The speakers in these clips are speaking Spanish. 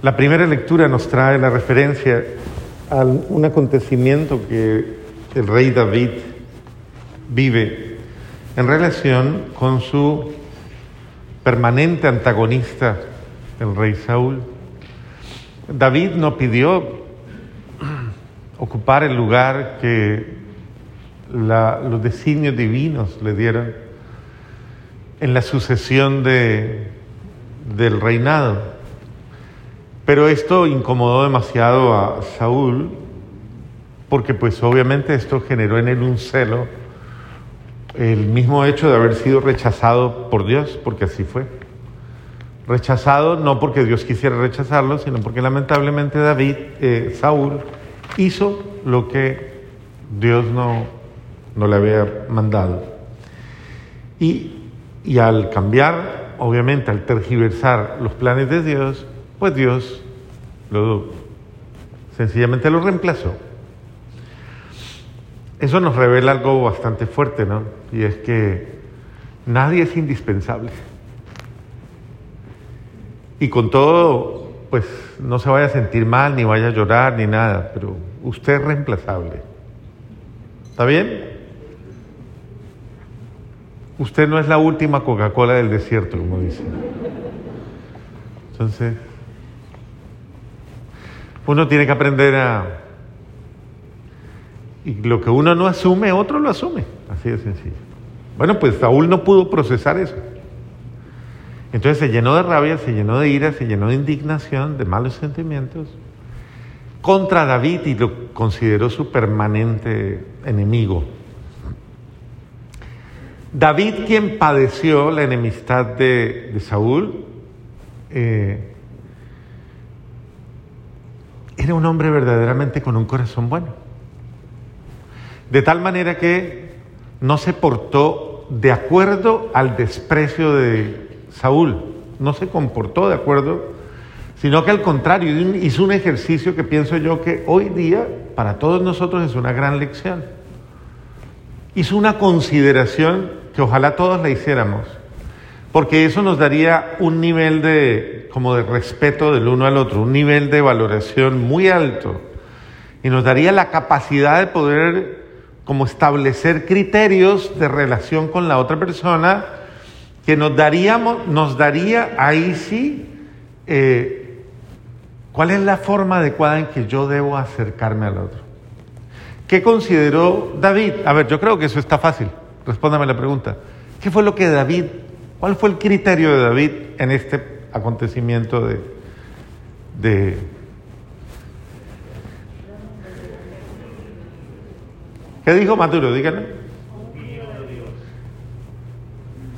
La primera lectura nos trae la referencia a un acontecimiento que el rey David vive en relación con su permanente antagonista, el rey Saúl. David no pidió ocupar el lugar que los designios divinos le dieron en la sucesión de, del reinado. Pero esto incomodó demasiado a Saúl, porque pues obviamente esto generó en él un celo, el mismo hecho de haber sido rechazado por Dios, porque así fue. Rechazado no porque Dios quisiera rechazarlo, sino porque lamentablemente David, eh, Saúl, hizo lo que Dios no, no le había mandado. Y, y al cambiar, obviamente, al tergiversar los planes de Dios, pues Dios lo, sencillamente lo reemplazó. Eso nos revela algo bastante fuerte, ¿no? Y es que nadie es indispensable. Y con todo, pues no se vaya a sentir mal, ni vaya a llorar, ni nada, pero usted es reemplazable. ¿Está bien? Usted no es la última Coca-Cola del desierto, como dicen. Entonces, uno tiene que aprender a... Y lo que uno no asume, otro lo asume. Así de sencillo. Bueno, pues Saúl no pudo procesar eso. Entonces se llenó de rabia, se llenó de ira, se llenó de indignación, de malos sentimientos contra David y lo consideró su permanente enemigo. David, quien padeció la enemistad de, Saúl, eh, un hombre verdaderamente con un corazón bueno. De tal manera que no se portó de acuerdo al desprecio de Saúl, no se comportó de acuerdo, sino que al contrario hizo un ejercicio que pienso yo que hoy día para todos nosotros es una gran lección. Hizo una consideración que ojalá todos la hiciéramos, porque eso nos daría un nivel de como de respeto del uno al otro, un nivel de valoración muy alto y nos daría la capacidad de poder como establecer criterios de relación con la otra persona que nos daríamos, nos daría ahí sí eh, cuál es la forma adecuada en que yo debo acercarme al otro. ¿Qué consideró David? A ver, yo creo que eso está fácil. Respóndame la pregunta. ¿Qué fue lo que David, cuál fue el criterio de David en este acontecimiento de, de ¿Qué dijo Maduro? Díganme.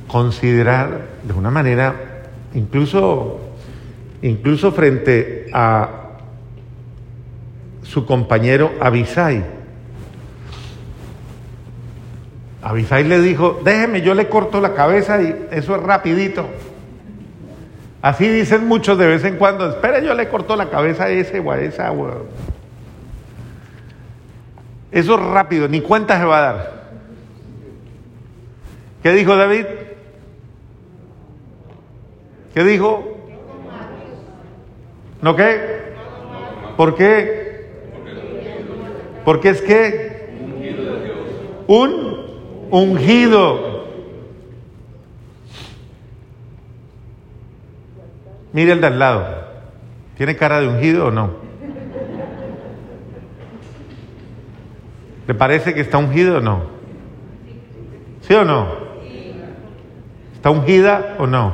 Considerar de una manera, incluso, incluso frente a su compañero Abisai. Abisai le dijo, déjeme, yo le corto la cabeza y eso es rapidito. Así dicen muchos de vez en cuando, espera, yo le corto la cabeza a ese o a esa. o a-". Eso es rápido, ni cuenta se va a dar. ¿Qué dijo David? ¿Qué dijo? ¿No qué? ¿Por qué? Porque es que un ungido. Mire el de al lado. ¿Tiene cara de ungido o no? ¿Le parece que está ungido o no? ¿Sí o no? ¿Está ungida o no?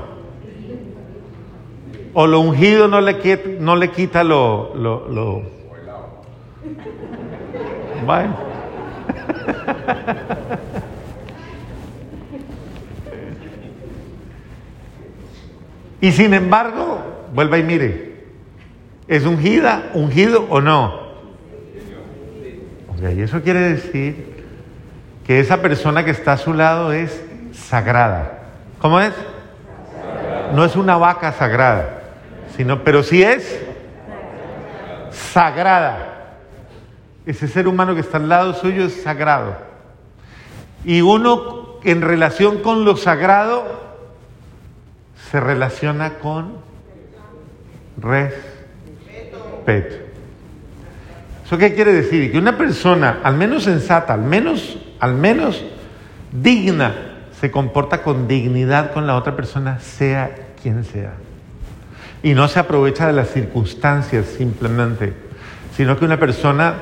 ¿O lo ungido no le, quita, no le quita lo, lo, lo... y sin embargo, vuelva y mire, ¿es ungida, ungido o no? Y eso quiere decir que esa persona que está a su lado es sagrada. ¿Cómo es? No es una vaca sagrada, sino, pero sí es sagrada. Ese ser humano que está al lado suyo es sagrado. Y uno en relación con lo sagrado se relaciona con respeto. ¿Eso qué quiere decir? Que una persona, al menos sensata, al menos, al menos digna, se comporta con dignidad con la otra persona, sea quien sea. Y no se aprovecha de las circunstancias simplemente, sino que una persona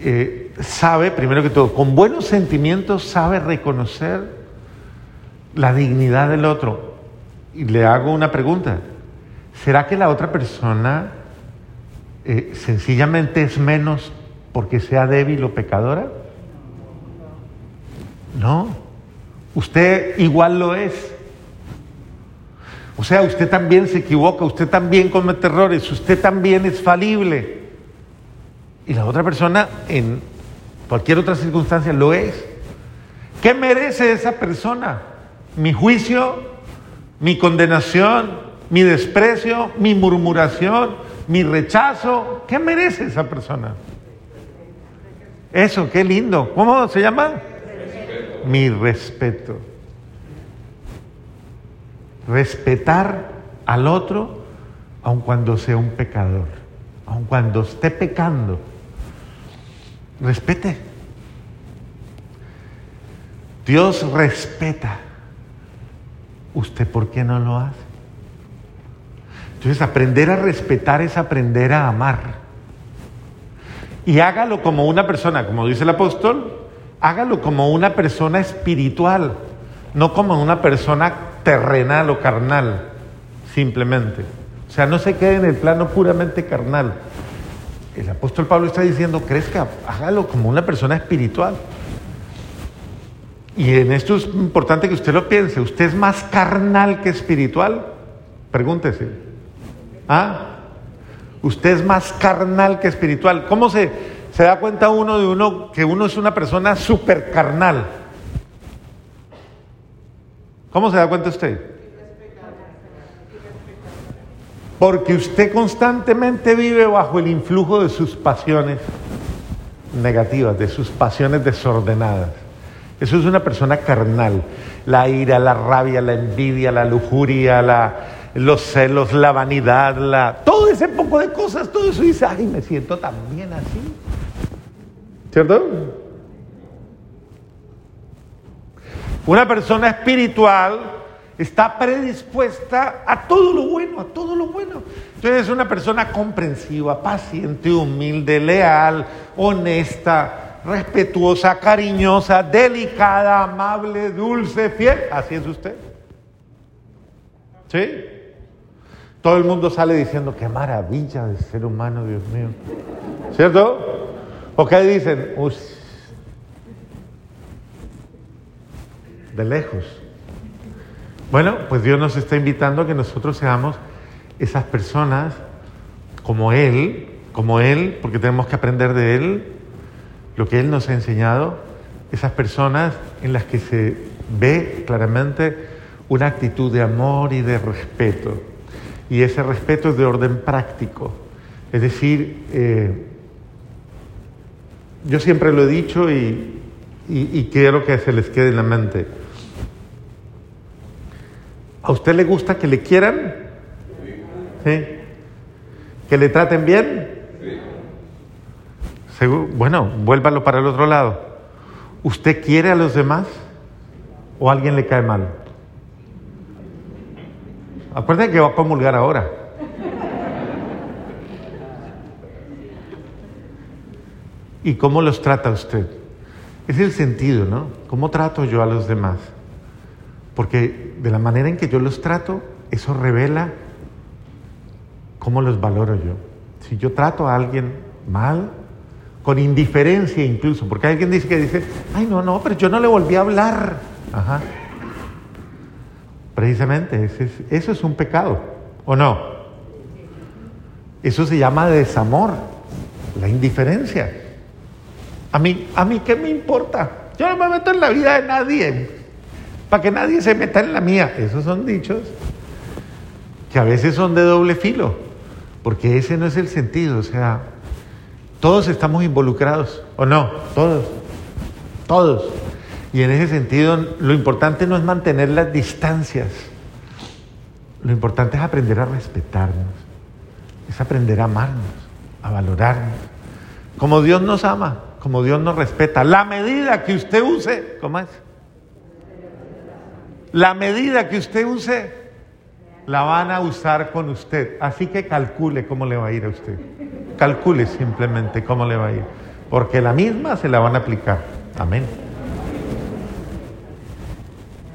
eh, sabe, primero que todo, con buenos sentimientos, sabe reconocer la dignidad del otro. Y le hago una pregunta, ¿será que la otra persona eh, sencillamente es menos porque sea débil o pecadora? No, usted igual lo es. O sea, usted también se equivoca, usted también comete errores, usted también es falible. Y la otra persona en cualquier otra circunstancia lo es. ¿Qué merece esa persona? ¿Mi juicio? ¿Mi condenación? ¿Mi desprecio? ¿Mi murmuración? mi rechazo. ¿Qué merece esa persona? Eso, qué lindo. ¿Cómo se llama? Mi respeto. Respetar al otro aun cuando sea un pecador, aun cuando esté pecando. Respete. Dios respeta. ¿Usted por qué no lo hace? Entonces aprender a respetar es aprender a amar. Y hágalo como una persona, como dice el apóstol, hágalo como una persona espiritual, no como una persona terrenal o carnal, simplemente. O sea, no se quede en el plano puramente carnal. El apóstol Pablo está diciendo, crezca, hágalo como una persona espiritual. Y en esto es importante que usted lo piense. ¿Usted es más carnal que espiritual? Pregúntese. ¿Ah? Usted es más carnal que espiritual. ¿Cómo se, se da cuenta uno de uno que uno es una persona súper carnal? ¿Cómo se da cuenta usted? Porque usted constantemente vive bajo el influjo de sus pasiones negativas, de sus pasiones desordenadas. Eso es una persona carnal. La ira, la rabia, la envidia, la lujuria, los celos, la vanidad, la, todo ese poco de cosas, todo eso dice, ay, me siento también así. ¿Cierto? Una persona espiritual está predispuesta a todo lo bueno, a todo lo bueno. Entonces es una persona comprensiva, paciente, humilde, leal, honesta, respetuosa, cariñosa, delicada, amable, dulce, fiel. Así es usted. ¿Sí? Todo el mundo sale diciendo, qué maravilla de ser humano, Dios mío. ¿Cierto? ¿O qué dicen? Uy, de lejos. Bueno, pues Dios nos está invitando a que nosotros seamos esas personas como Él, como Él, porque tenemos que aprender de Él, lo que Él nos ha enseñado, esas personas en las que se ve claramente una actitud de amor y de respeto y ese respeto es de orden práctico. Es decir, eh, yo siempre lo he dicho y, quiero que se les quede en la mente. ¿A usted le gusta que le quieran? ¿Sí? ¿Que le traten bien? Bueno, vuélvalo para el otro lado. ¿Usted quiere a los demás o a alguien le cae mal? Acuérdense que va a comulgar ahora. ¿Y cómo los trata usted? Es el sentido, ¿no? ¿Cómo trato yo a los demás? Porque de la manera en que yo los trato, eso revela cómo los valoro yo. Si yo trato a alguien mal, con indiferencia incluso, porque alguien dice que dice, ay no, no, pero yo no le volví a hablar. Ajá. Precisamente, eso es un pecado, ¿o no? Eso se llama desamor, la indiferencia. A mí, a mí, ¿qué me importa? Yo no me meto en la vida de nadie, para que nadie se meta en la mía. Esos son dichos que a veces son de doble filo, porque ese no es el sentido. O sea, todos estamos involucrados, ¿o no? Todos, todos. Y en ese sentido, lo importante no es mantener las distancias. Lo importante es aprender a respetarnos, es aprender a amarnos. a valorarnos, como Dios nos ama, como Dios nos respeta. La medida que usted use, ¿cómo es? La medida que usted use, la van a usar con usted. Así que calcule cómo le va a ir a usted. Calcule simplemente cómo le va a ir. Porque la misma se la van a aplicar. Amén.